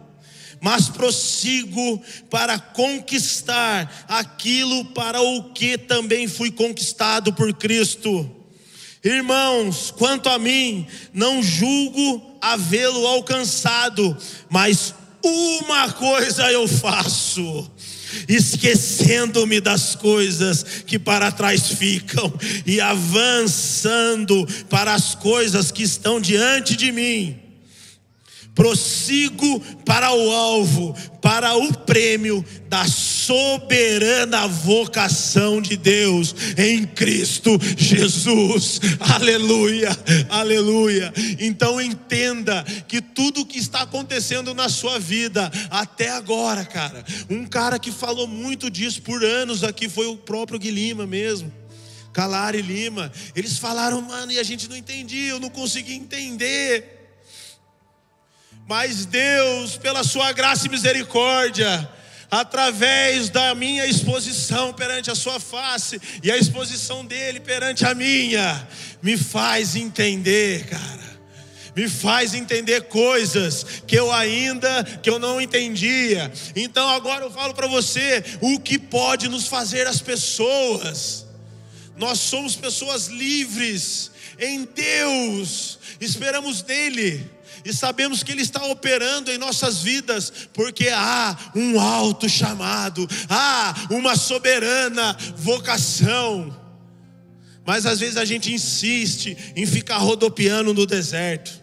mas prossigo para conquistar aquilo para o que também fui conquistado por Cristo. Irmãos, quanto a mim, não julgo havê-lo alcançado, mas uma coisa eu faço esquecendo-me das coisas que para trás ficam e avançando para as coisas que estão diante de mim. Prossigo para o alvo, para o prêmio da soberana vocação de Deus em Cristo Jesus. Aleluia, aleluia. Então entenda que tudo que está acontecendo na sua vida até agora, cara, um cara que falou muito disso por anos aqui foi o próprio Guilherme mesmo. Calar e Lima, eles falaram, mano, e a gente não entendia, eu não conseguia entender. Mas Deus, pela sua graça e misericórdia, através da minha exposição perante a sua face e a exposição dele perante a minha, me faz entender, cara. Me faz entender coisas que eu ainda que eu não entendia. Então agora eu falo para você o que pode nos fazer as pessoas. Nós somos pessoas livres em Deus. Esperamos nele e sabemos que Ele está operando em nossas vidas, porque há um alto chamado, há uma soberana vocação. Mas às vezes a gente insiste em ficar rodopiando no deserto.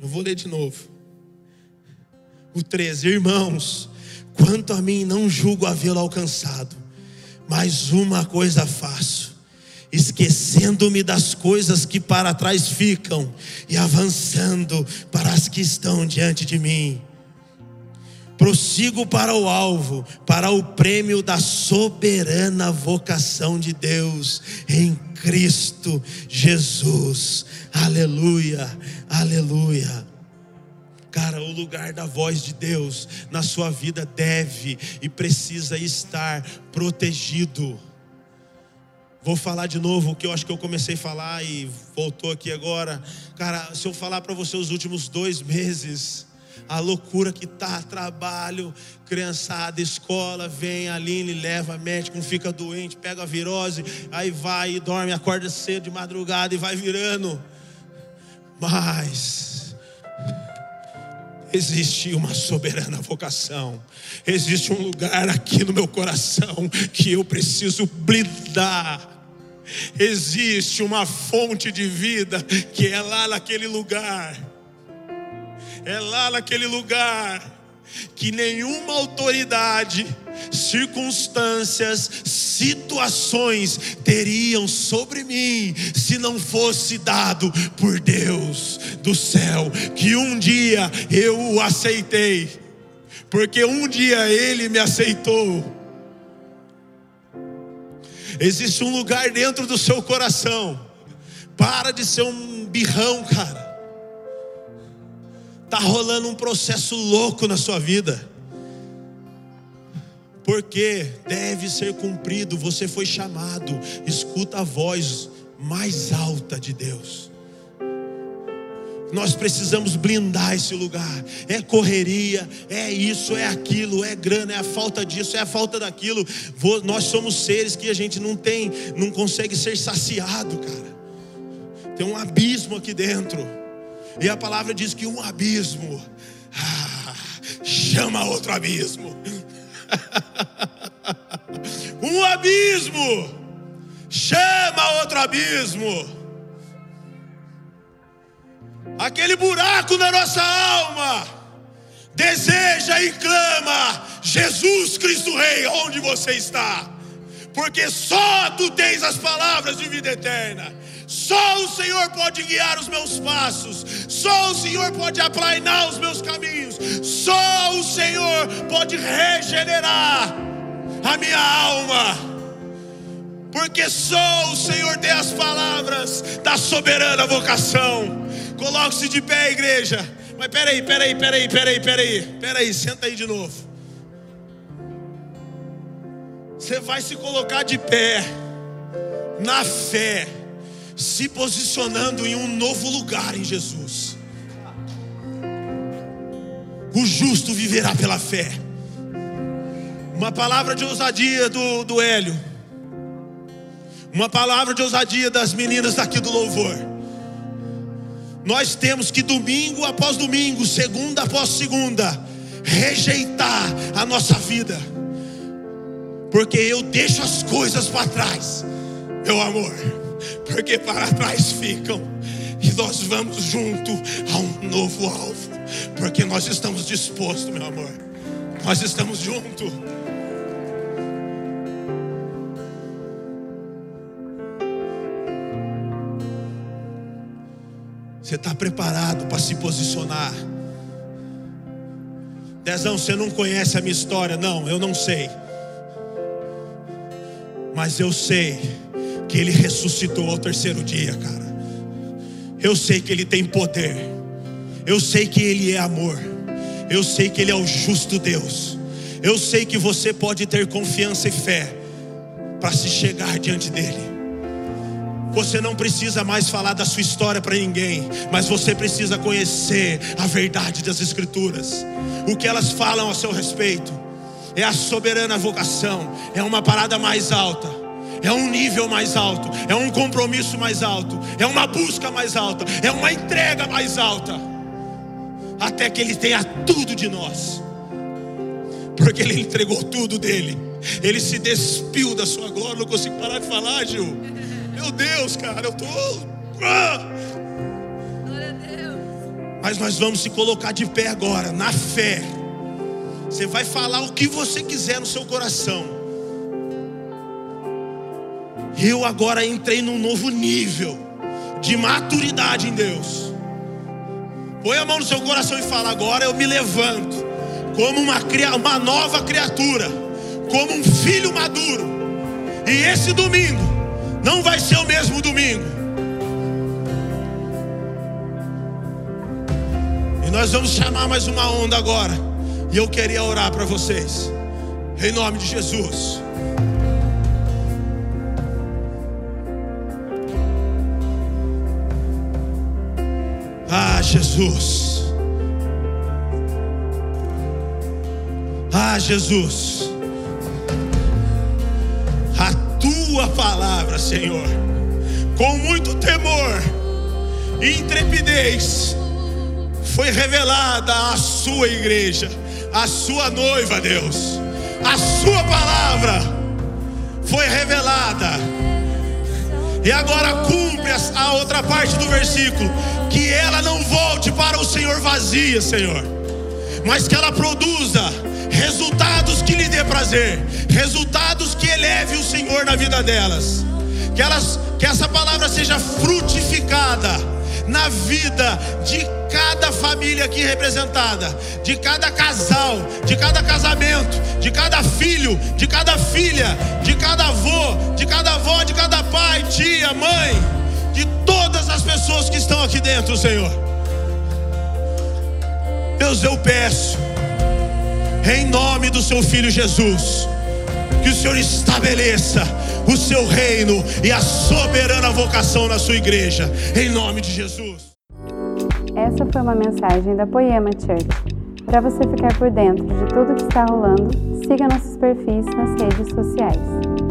Eu vou ler de novo. O 13, irmãos, quanto a mim não julgo havê-lo alcançado, mas uma coisa faço esquecendo-me das coisas que para trás ficam e avançando para as que estão diante de mim. Prossigo para o alvo, para o prêmio da soberana vocação de Deus em Cristo Jesus. Aleluia, aleluia. Cara, o lugar da voz de Deus na sua vida deve e precisa estar protegido. Vou falar de novo o que eu acho que eu comecei a falar e voltou aqui agora. Cara, se eu falar para você os últimos dois meses, a loucura que tá, trabalho, criançada, escola, vem, Aline, leva médico, fica doente, pega a virose, aí vai e dorme, acorda cedo de madrugada e vai virando. Mas existe uma soberana vocação, existe um lugar aqui no meu coração que eu preciso blindar existe uma fonte de vida que é lá naquele lugar. É lá naquele lugar que nenhuma autoridade, circunstâncias, situações teriam sobre mim se não fosse dado por Deus do céu, que um dia eu o aceitei, porque um dia ele me aceitou Existe um lugar dentro do seu coração. Para de ser um birrão, cara. Tá rolando um processo louco na sua vida. Porque deve ser cumprido, você foi chamado. Escuta a voz mais alta de Deus. Nós precisamos blindar esse lugar. É correria, é isso, é aquilo, é grana, é a falta disso, é a falta daquilo. Nós somos seres que a gente não tem, não consegue ser saciado, cara. Tem um abismo aqui dentro. E a palavra diz que um abismo ah, chama outro abismo. <laughs> um abismo chama outro abismo. Aquele buraco na nossa alma deseja e clama: Jesus Cristo Rei, onde você está? Porque só tu tens as palavras de vida eterna. Só o Senhor pode guiar os meus passos. Só o Senhor pode aplainar os meus caminhos. Só o Senhor pode regenerar a minha alma. Porque só o Senhor tem as palavras da soberana vocação. Coloque-se de pé, igreja. Mas peraí, peraí, peraí, peraí, peraí, peraí, senta aí de novo. Você vai se colocar de pé, na fé se posicionando em um novo lugar em Jesus. O justo viverá pela fé. Uma palavra de ousadia do, do Hélio. Uma palavra de ousadia das meninas daqui do louvor. Nós temos que domingo após domingo, segunda após segunda, rejeitar a nossa vida. Porque eu deixo as coisas para trás, meu amor porque para trás ficam. E nós vamos junto a um novo alvo, porque nós estamos dispostos, meu amor. Nós estamos juntos. Você está preparado para se posicionar? Dezão, você não conhece a minha história? Não, eu não sei. Mas eu sei que ele ressuscitou ao terceiro dia, cara. Eu sei que ele tem poder. Eu sei que ele é amor. Eu sei que ele é o justo Deus. Eu sei que você pode ter confiança e fé para se chegar diante dele. Você não precisa mais falar da sua história para ninguém, mas você precisa conhecer a verdade das Escrituras, o que elas falam a seu respeito. É a soberana vocação, é uma parada mais alta é um nível mais alto, é um compromisso mais alto, é uma busca mais alta, é uma entrega mais alta, até que Ele tenha tudo de nós, porque Ele entregou tudo dele, Ele se despiu da sua glória. Não consigo parar de falar, Gil. Deus, cara, eu tô. Ah! Mas nós vamos se colocar de pé agora, na fé. Você vai falar o que você quiser no seu coração. Eu agora entrei num novo nível de maturidade em Deus. Põe a mão no seu coração e fala: agora eu me levanto como uma, uma nova criatura, como um filho maduro. E esse domingo não vai ser o mesmo domingo. E nós vamos chamar mais uma onda agora. E eu queria orar para vocês. Em nome de Jesus. Ah, Jesus. Ah, Jesus. Tua palavra, Senhor, com muito temor e intrepidez, foi revelada à sua igreja, à sua noiva, Deus. A sua palavra foi revelada. E agora cumpre a outra parte do versículo que ela não volte para o Senhor vazia, Senhor, mas que ela produza resultados que lhe dê prazer, resultados eleve o Senhor na vida delas. Que elas que essa palavra seja frutificada na vida de cada família aqui representada, de cada casal, de cada casamento, de cada filho, de cada filha, de cada avô, de cada avó, de cada pai, tia, mãe de todas as pessoas que estão aqui dentro, Senhor. Deus, eu peço, em nome do Seu Filho Jesus, que o Senhor estabeleça o Seu reino e a soberana vocação na Sua igreja, em nome de Jesus. Essa foi uma mensagem da Poema Church. Para você ficar por dentro de tudo que está rolando, siga nossos perfis nas redes sociais.